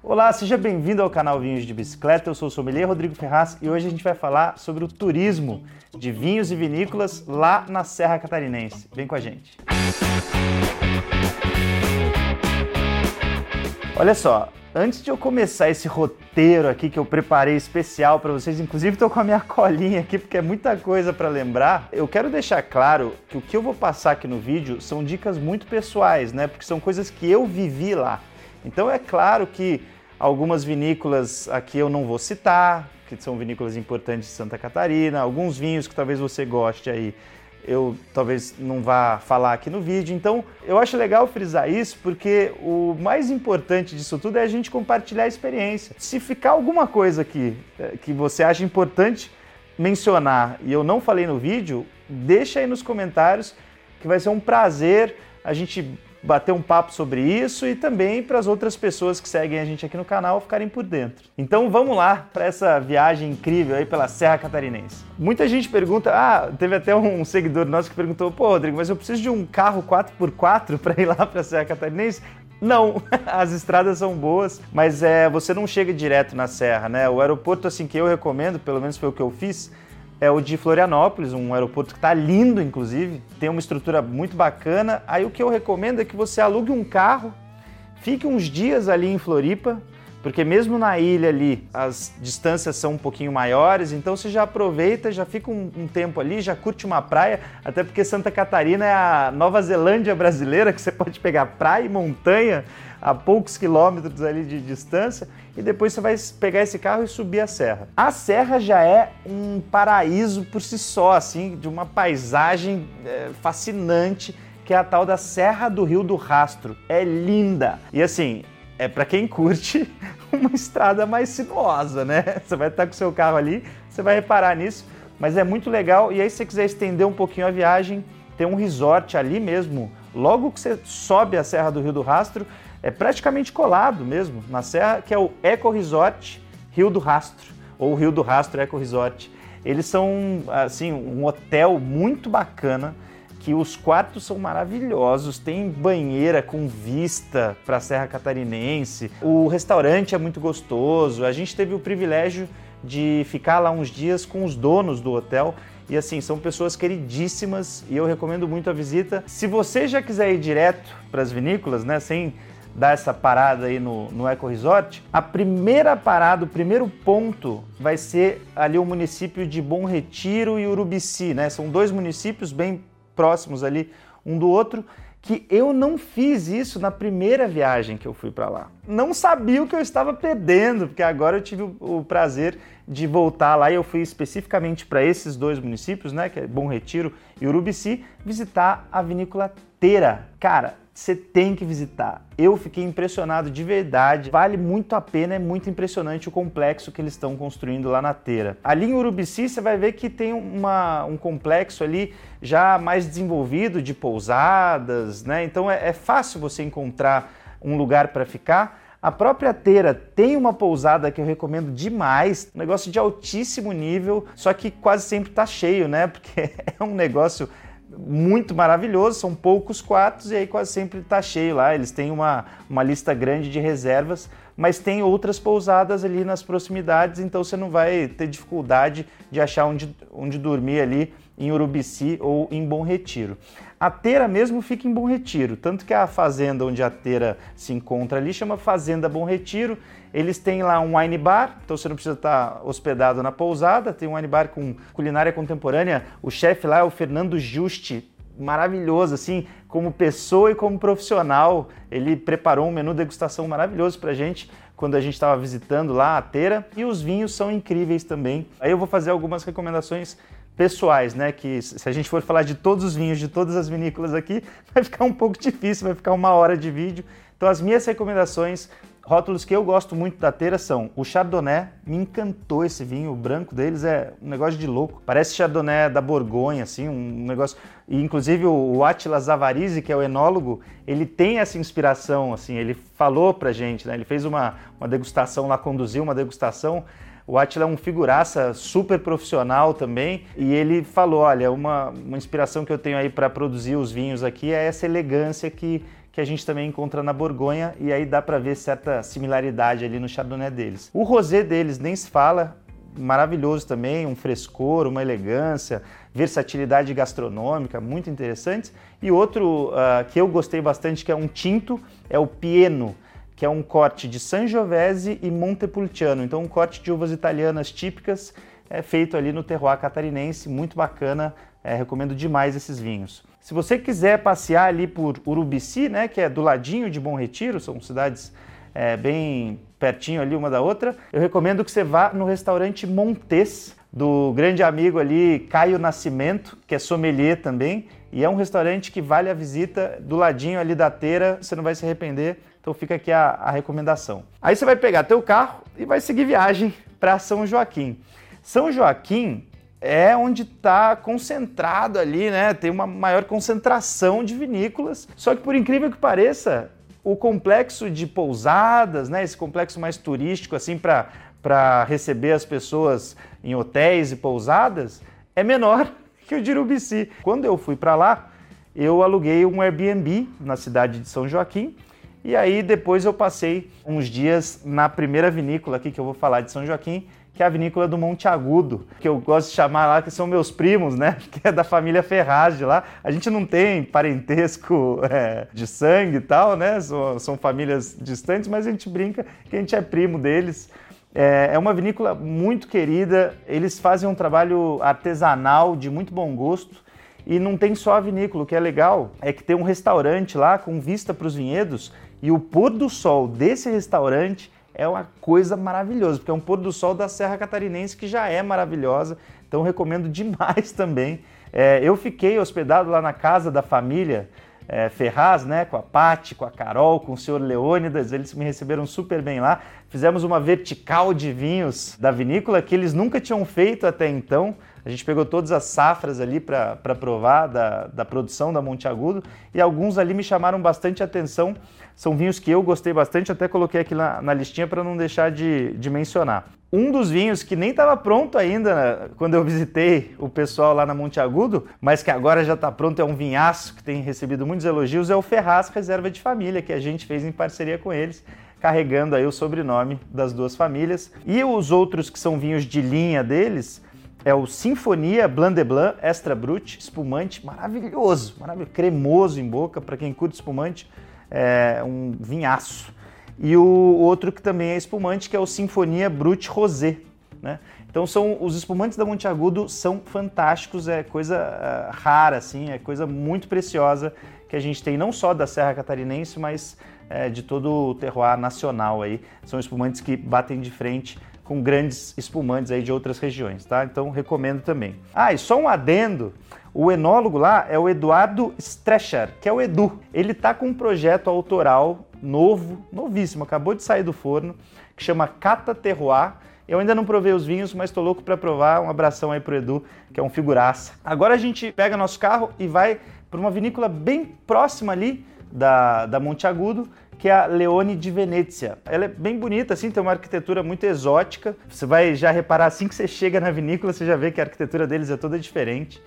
Olá, seja bem-vindo ao canal Vinhos de Bicicleta. Eu sou o sommelier Rodrigo Ferraz e hoje a gente vai falar sobre o turismo de vinhos e vinícolas lá na Serra Catarinense. Vem com a gente. Olha só, antes de eu começar esse roteiro aqui que eu preparei especial para vocês, inclusive estou com a minha colinha aqui porque é muita coisa para lembrar. Eu quero deixar claro que o que eu vou passar aqui no vídeo são dicas muito pessoais, né? Porque são coisas que eu vivi lá. Então é claro que algumas vinícolas aqui eu não vou citar, que são vinícolas importantes de Santa Catarina, alguns vinhos que talvez você goste aí, eu talvez não vá falar aqui no vídeo. Então, eu acho legal frisar isso porque o mais importante disso tudo é a gente compartilhar a experiência. Se ficar alguma coisa aqui eh, que você acha importante mencionar e eu não falei no vídeo, deixa aí nos comentários que vai ser um prazer a gente bater um papo sobre isso e também para as outras pessoas que seguem a gente aqui no canal ficarem por dentro. Então vamos lá para essa viagem incrível aí pela Serra Catarinense. Muita gente pergunta, ah, teve até um seguidor nosso que perguntou, pô, Rodrigo, mas eu preciso de um carro 4x4 para ir lá para a Serra Catarinense? Não, as estradas são boas, mas é, você não chega direto na serra, né? O aeroporto assim que eu recomendo, pelo menos foi o que eu fiz, é o de Florianópolis, um aeroporto que está lindo, inclusive, tem uma estrutura muito bacana. Aí o que eu recomendo é que você alugue um carro, fique uns dias ali em Floripa, porque mesmo na ilha ali as distâncias são um pouquinho maiores, então você já aproveita, já fica um, um, tempo ali, já curte uma praia, até porque Santa Catarina é a Nova Zelândia brasileira, que você pode pegar praia e montanha a poucos quilômetros ali de distância, e depois você vai pegar esse carro e subir a serra. A serra já é um paraíso por si só, assim, de uma paisagem é, fascinante, que é a tal da Serra do Rio do Rastro. É linda. E assim, é para quem curte uma estrada mais sinuosa, né? Você vai estar com o seu carro ali, você vai reparar nisso, mas é muito legal. E aí, se você quiser estender um pouquinho a viagem, tem um resort ali mesmo. Logo que você sobe a Serra do Rio do Rastro, é praticamente colado mesmo na serra, que é o Eco Resort Rio do Rastro, ou Rio do Rastro Eco Resort. Eles são assim um hotel muito bacana, que os quartos são maravilhosos, tem banheira com vista para a Serra Catarinense. O restaurante é muito gostoso. A gente teve o privilégio de ficar lá uns dias com os donos do hotel e assim, são pessoas queridíssimas e eu recomendo muito a visita. Se você já quiser ir direto para as vinícolas, né, sem dar essa parada aí no, no Eco Resort, a primeira parada, o primeiro ponto vai ser ali o município de Bom Retiro e Urubici, né? São dois municípios bem próximos ali um do outro que eu não fiz isso na primeira viagem que eu fui para lá. Não sabia o que eu estava perdendo, porque agora eu tive o, prazer de voltar lá e eu fui especificamente para esses dois municípios, né, que é Bom Retiro e Urubici, visitar a vinícola Teira. Cara, você tem que visitar. Eu fiquei impressionado de verdade. Vale muito a pena, é muito impressionante o complexo que eles estão construindo lá na Teira. Ali em Urubici você vai ver que tem uma, um complexo ali já mais desenvolvido de pousadas, né? Então é, é fácil você encontrar um lugar para ficar. A própria Teira tem uma pousada que eu recomendo demais, um negócio de altíssimo nível, só que quase sempre está cheio, né? Porque é um negócio muito maravilhoso, são poucos quartos e aí quase sempre está cheio lá. Eles têm uma, uma lista grande de reservas, mas tem outras pousadas ali nas proximidades, então você não vai ter dificuldade de achar onde, onde dormir ali em Urubici ou em Bom Retiro. A Teira mesmo fica em Bom Retiro, tanto que a fazenda onde a Teira se encontra ali chama Fazenda Bom Retiro. Eles têm lá um wine bar, então você não precisa estar hospedado na pousada, tem um wine bar com culinária contemporânea. O chefe lá é o Fernando Juste, maravilhoso, assim, como pessoa e como profissional. Ele preparou um menu degustação maravilhoso pra gente quando a gente estava visitando lá a Teira. E os vinhos são incríveis também. Aí eu vou fazer algumas recomendações pessoais, né? Que se a gente for falar de todos os vinhos de todas as vinícolas aqui, vai ficar um pouco difícil, vai ficar uma hora de vídeo. Então as minhas recomendações, rótulos que eu gosto muito da Teira são o Chardonnay, me encantou esse vinho, o branco deles é um negócio de louco. Parece Chardonnay da Borgonha, assim, um negócio... E inclusive o Attila Zavarizi, que é o enólogo, ele tem essa inspiração, assim, ele falou pra gente, né? Ele fez uma, uma degustação lá, conduziu uma degustação o Atila é um figuraça super profissional também e ele falou: olha, uma, uma inspiração que eu tenho aí para produzir os vinhos aqui é essa elegância que, que a gente também encontra na Borgonha e aí dá para ver certa similaridade ali no Chardonnay deles. O rosé deles nem se fala, maravilhoso também, um frescor, uma elegância, versatilidade gastronômica, muito interessantes. E outro uh, que eu gostei bastante, que é um tinto, é o Pieno, que é um corte de Sangiovese e Montepulciano. Então, um corte de uvas italianas típicas, é feito ali no terroir catarinense, muito bacana, é, recomendo demais esses vinhos. Se você quiser passear ali por Urubici, né, que é do ladinho de Bom Retiro, são cidades é, bem pertinho ali uma da outra, eu recomendo que você vá no restaurante Montes, do grande amigo ali Caio Nascimento, que é sommelier também, e é um restaurante que vale a visita do ladinho ali da teira, você não vai se arrepender. Então fica aqui a, a recomendação. Aí você vai pegar teu carro e vai seguir viagem para São Joaquim. São Joaquim é onde está concentrado ali, né? Tem uma maior concentração de vinícolas. Só que por incrível que pareça, o complexo de pousadas, né? Esse complexo mais turístico assim para receber as pessoas em hotéis e pousadas é menor que o de Urubici. Quando eu fui para lá, eu aluguei um Airbnb na cidade de São Joaquim e aí depois eu passei uns dias na primeira vinícola aqui que eu vou falar de São Joaquim, que é a vinícola do Monte Agudo, que eu gosto de chamar lá, que são meus primos, né? Que é da família Ferraz de lá. A gente não tem parentesco é, de sangue e tal, né? São, são, famílias distantes, mas a gente brinca que a gente é primo deles. É, é uma vinícola muito querida, eles fazem um trabalho artesanal de muito bom gosto. E não tem só a vinícola, o que é legal é que tem um restaurante lá com vista para os vinhedos e o pôr do sol desse restaurante é uma coisa maravilhosa, porque é um pôr do sol da Serra Catarinense que já é maravilhosa, então recomendo demais também. É, eu fiquei hospedado lá na casa da família é, Ferraz, né, com a Pati, com a Carol, com o senhor Leônidas, eles me receberam super bem lá. Fizemos uma vertical de vinhos da vinícola que eles nunca tinham feito até então. A gente pegou todas as safras ali para provar da, da produção da Monte Agudo e alguns ali me chamaram bastante atenção. São vinhos que eu gostei bastante, até coloquei aqui na, na listinha para não deixar de, de mencionar. Um dos vinhos que nem estava pronto ainda né, quando eu visitei o pessoal lá na Monte Agudo, mas que agora já está pronto, é um vinhaço que tem recebido muitos elogios, é o Ferraz Reserva de Família, que a gente fez em parceria com eles, carregando aí o sobrenome das duas famílias. E os outros que são vinhos de linha deles, é o Sinfonia Blanc de Blanc Extra Brut, espumante maravilhoso, maravilhoso, cremoso em boca, para quem curte espumante, é um vinhaço e o outro que também é espumante, que é o Sinfonia Brut Rosé. Né? Então são os espumantes da Monte Agudo são fantásticos, é coisa uh, rara assim, é coisa muito preciosa que a gente tem não só da Serra Catarinense, mas uh, de todo o terroir nacional aí. São espumantes que batem de frente com grandes espumantes aí de outras regiões, tá? Então recomendo também. Ah, e só um adendo, o enólogo lá é o Eduardo Strecher, que é o Edu. Ele tá com um projeto autoral novo, novíssimo, acabou de sair do forno, que chama Cata Terroir. Eu ainda não provei os vinhos, mas estou louco para provar. Um abração aí pro Edu, que é um figuraça. Agora a gente pega nosso carro e vai para uma vinícola bem próxima ali da, da Monte Agudo, que é a Leone de Venezia. Ela é bem bonita, assim, tem uma arquitetura muito exótica. Você vai já reparar assim que você chega na vinícola, você já vê que a arquitetura deles é toda diferente.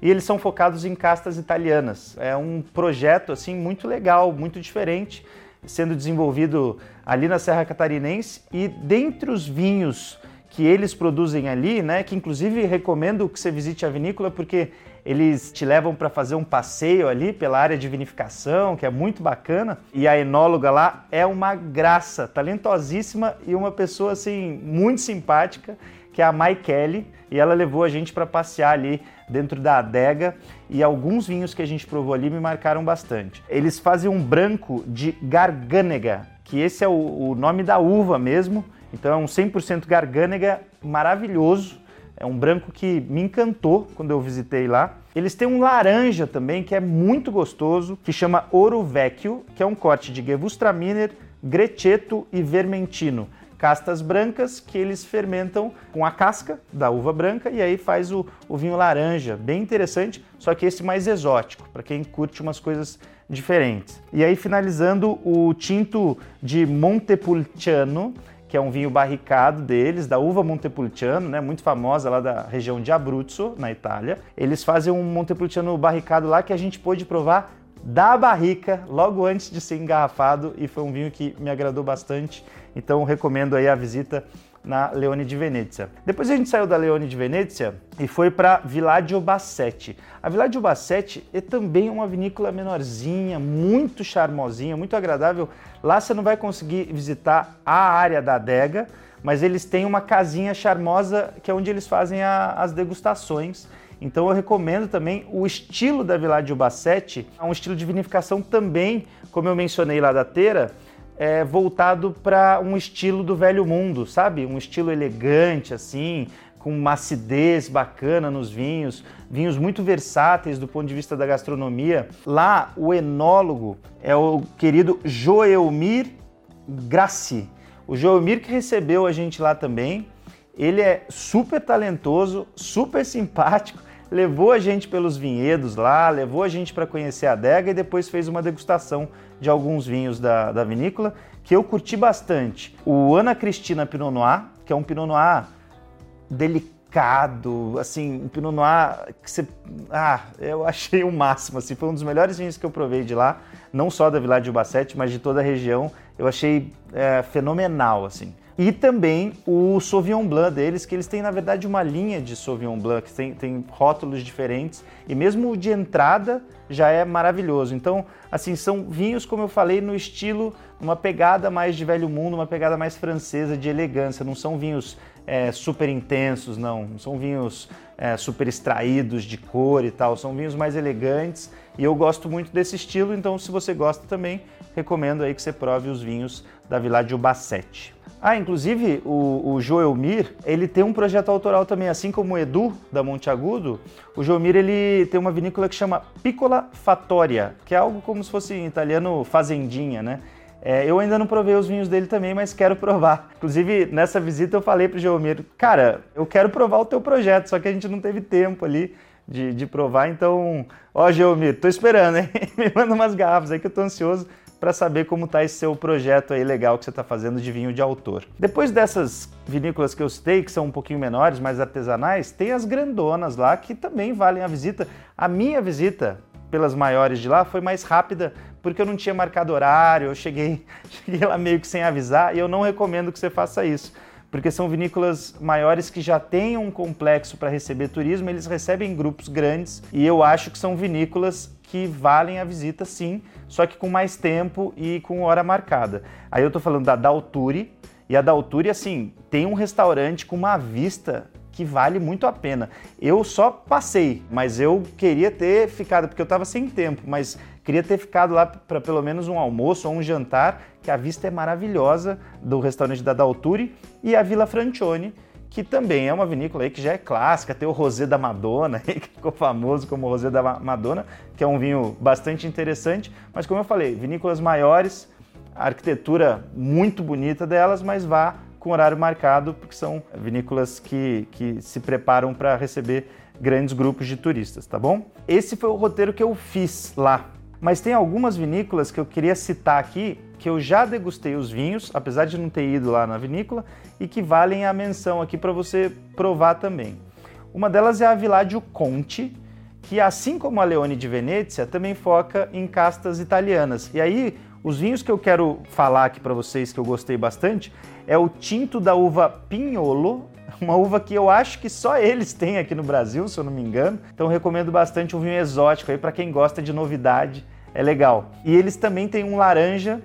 E eles são focados em castas italianas. É um projeto assim muito legal, muito diferente sendo desenvolvido ali na Serra Catarinense e dentre os vinhos que eles produzem ali, né, que inclusive recomendo que você visite a vinícola porque eles te levam para fazer um passeio ali pela área de vinificação, que é muito bacana, e a enóloga lá é uma graça, talentosíssima e uma pessoa assim muito simpática que é a Mai Kelly, e ela levou a gente para passear ali dentro da adega e alguns vinhos que a gente provou ali me marcaram bastante. Eles fazem um branco de Garganega, que esse é o, o nome da uva mesmo, então é um 100% Garganega maravilhoso. É um branco que me encantou quando eu visitei lá. Eles têm um laranja também que é muito gostoso, que chama Ouro Vecchio, que é um corte de Gewürztraminer, Grecheto e Vermentino castas brancas que eles fermentam com a casca da uva branca e aí faz o, o vinho laranja, bem interessante, só que esse mais exótico, para quem curte umas coisas diferentes. E aí finalizando o tinto de Montepulciano, que é um vinho barricado deles, da uva Montepulciano, né, muito famosa lá da região de Abruzzo, na Itália. Eles fazem um Montepulciano barricado lá que a gente pôde provar da barrica, logo antes de ser engarrafado, e foi um vinho que me agradou bastante. Então recomendo aí a visita na Leone de Venezia. Depois a gente saiu da Leone de Venezia e foi para Villaggio Bassetti. A Villaggio Bassetti é também uma vinícola menorzinha, muito charmosinha, muito agradável. Lá você não vai conseguir visitar a área da adega, mas eles têm uma casinha charmosa que é onde eles fazem a, as degustações. Então eu recomendo também o estilo da Villaggio Bassetti, é um estilo de vinificação também, como eu mencionei lá da Teira, é, voltado para um estilo do velho mundo, sabe? Um estilo elegante, assim, com uma acidez bacana nos vinhos, vinhos muito versáteis do ponto de vista da gastronomia. Lá, o enólogo é o querido Joelmir Grassi. O Joelmir que recebeu a gente lá também. Ele é super talentoso, super simpático, levou a gente pelos vinhedos lá, levou a gente para conhecer a adega e depois fez uma degustação de alguns vinhos da, da vinícola que eu curti bastante. O Ana Cristina Pinot Noir, que é um Pinot Noir delicado, assim, um Pinot Noir que você... Ah, eu achei o máximo, assim, foi um dos melhores vinhos que eu provei de lá, não só da Vila de Ubacete, mas de toda a região. Eu achei é, fenomenal, assim. E também o Sauvignon Blanc deles, que eles têm na verdade uma linha de Sauvignon Blanc, que tem, tem rótulos diferentes e mesmo o de entrada já é maravilhoso. Então, assim, são vinhos, como eu falei, no estilo, uma pegada mais de velho mundo, uma pegada mais francesa, de elegância. Não são vinhos é, super intensos, não. Não são vinhos é, super extraídos de cor e tal. São vinhos mais elegantes e eu gosto muito desse estilo. Então, se você gosta também, recomendo aí que você prove os vinhos da Village Bassetti. Ah, inclusive o, o Joelmir, ele tem um projeto autoral também, assim como o Edu da Monte Agudo. O Joelmir ele tem uma vinícola que chama Piccola Fattoria, que é algo como se fosse em italiano fazendinha, né? É, eu ainda não provei os vinhos dele também, mas quero provar. Inclusive, nessa visita eu falei pro Joelmir, cara, eu quero provar o teu projeto, só que a gente não teve tempo ali de, de provar, então, ó, Geomir, tô esperando, hein? Me manda umas garrafas aí que eu tô ansioso para saber como está esse seu projeto aí legal que você está fazendo de vinho de autor. Depois dessas vinícolas que eu citei, que são um pouquinho menores, mais artesanais, tem as grandonas lá que também valem a visita. A minha visita pelas maiores de lá foi mais rápida porque eu não tinha marcado horário, eu cheguei, cheguei lá meio que sem avisar e eu não recomendo que você faça isso porque são vinícolas maiores que já têm um complexo para receber turismo, eles recebem grupos grandes e eu acho que são vinícolas que valem a visita sim, só que com mais tempo e com hora marcada. Aí eu estou falando da Dalturi, e a Dalturi, assim, tem um restaurante com uma vista que vale muito a pena. Eu só passei, mas eu queria ter ficado, porque eu estava sem tempo, mas queria ter ficado lá para pelo menos um almoço ou um jantar, que a vista é maravilhosa do restaurante da Dalturi e a Vila Francione, que também é uma vinícola aí que já é clássica, tem o Rosé da Madonna, que ficou famoso como Rosé da Madonna, que é um vinho bastante interessante, mas como eu falei, vinícolas maiores, a arquitetura muito bonita delas, mas vá com horário marcado, porque são vinícolas que, que se preparam para receber grandes grupos de turistas, tá bom? Esse foi o roteiro que eu fiz lá mas tem algumas vinícolas que eu queria citar aqui que eu já degustei os vinhos, apesar de não ter ido lá na vinícola, e que valem a menção aqui para você provar também. Uma delas é a Villaggio Conti, que assim como a Leone de Venezia, também foca em castas italianas. E aí, os vinhos que eu quero falar aqui para vocês que eu gostei bastante é o tinto da uva Pinholo, uma uva que eu acho que só eles têm aqui no Brasil, se eu não me engano. Então recomendo bastante um vinho exótico aí para quem gosta de novidade, é legal. E eles também têm um laranja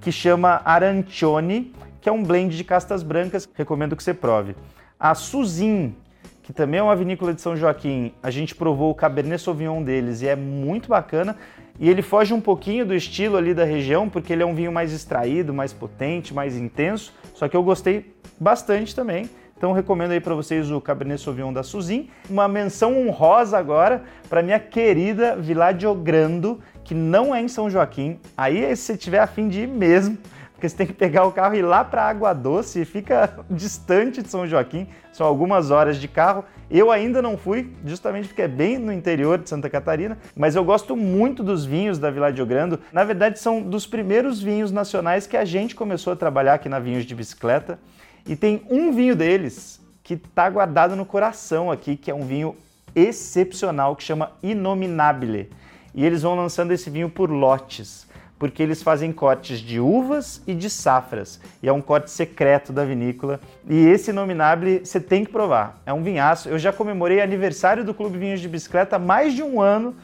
que chama Arancione, que é um blend de castas brancas, recomendo que você prove. A Suzin, que também é uma vinícola de São Joaquim, a gente provou o Cabernet Sauvignon deles e é muito bacana. E ele foge um pouquinho do estilo ali da região, porque ele é um vinho mais extraído, mais potente, mais intenso. Só que eu gostei bastante também. Então recomendo aí para vocês o Cabernet Sauvignon da Suzin. Uma menção honrosa agora para minha querida Villaggio Grando, que não é em São Joaquim. Aí se você tiver afim de ir mesmo, porque você tem que pegar o carro e ir lá para Água Doce, fica distante de São Joaquim, são algumas horas de carro. Eu ainda não fui, justamente porque é bem no interior de Santa Catarina, mas eu gosto muito dos vinhos da Villaggio Grando. Na verdade, são dos primeiros vinhos nacionais que a gente começou a trabalhar aqui na Vinhos de Bicicleta. E tem um vinho deles que está guardado no coração aqui, que é um vinho excepcional que chama Inominabile. e eles vão lançando esse vinho por lotes porque eles fazem cortes de uvas e de safras, e é um corte secreto da vinícola. E esse Nominable você tem que provar, é um vinhaço. Eu já comemorei aniversário do Clube Vinhos de Bicicleta há mais de um ano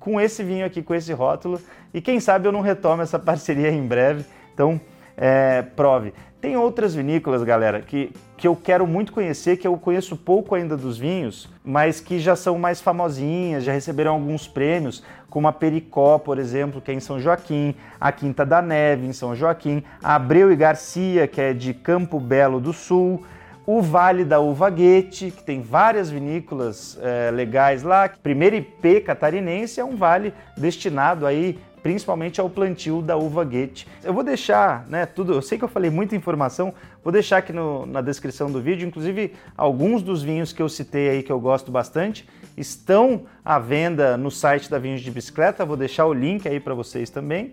com esse vinho aqui, com esse rótulo, e quem sabe eu não retomo essa parceria em breve. Então, é, prove. Tem outras vinícolas, galera, que, que eu quero muito conhecer, que eu conheço pouco ainda dos vinhos, mas que já são mais famosinhas, já receberam alguns prêmios, como a Pericó, por exemplo, que é em São Joaquim, a Quinta da Neve, em São Joaquim, a Abreu e Garcia, que é de Campo Belo do Sul, o Vale da Uva Guete, que tem várias vinícolas é, legais lá. Primeiro IP catarinense é um vale destinado aí principalmente ao plantio da uva Goethe. Eu vou deixar, né, tudo, eu sei que eu falei muita informação, vou deixar aqui no, na descrição do vídeo, inclusive alguns dos vinhos que eu citei aí que eu gosto bastante, estão à venda no site da Vinhos de Bicicleta, vou deixar o link aí para vocês também.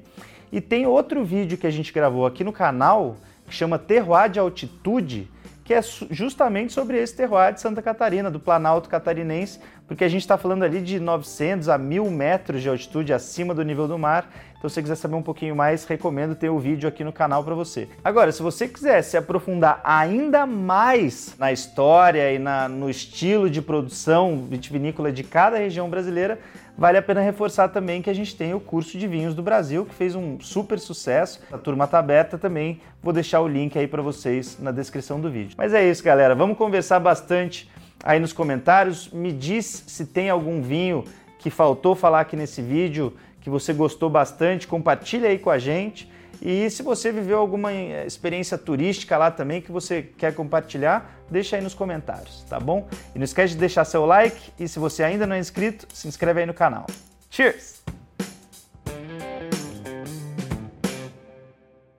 E tem outro vídeo que a gente gravou aqui no canal, que chama Terroir de Altitude, que é justamente sobre esse terroir de Santa Catarina, do Planalto Catarinense, porque a gente está falando ali de 900 a 1000 metros de altitude acima do nível do mar. Então, se você quiser saber um pouquinho mais, recomendo ter o vídeo aqui no canal para você. Agora, se você quiser se aprofundar ainda mais na história e na, no estilo de produção vitivinícola de cada região brasileira, vale a pena reforçar também que a gente tem o curso de vinhos do Brasil, que fez um super sucesso. A turma está aberta também. Vou deixar o link aí para vocês na descrição do vídeo. Mas é isso, galera. Vamos conversar bastante aí nos comentários. Me diz se tem algum vinho que faltou falar aqui nesse vídeo, que você gostou bastante. Compartilha aí com a gente. E se você viveu alguma eh, experiência turística lá também que você quer compartilhar, deixa aí nos comentários, tá bom? E não esquece de deixar seu like e se você ainda não é inscrito, se inscreve aí no canal. Cheers!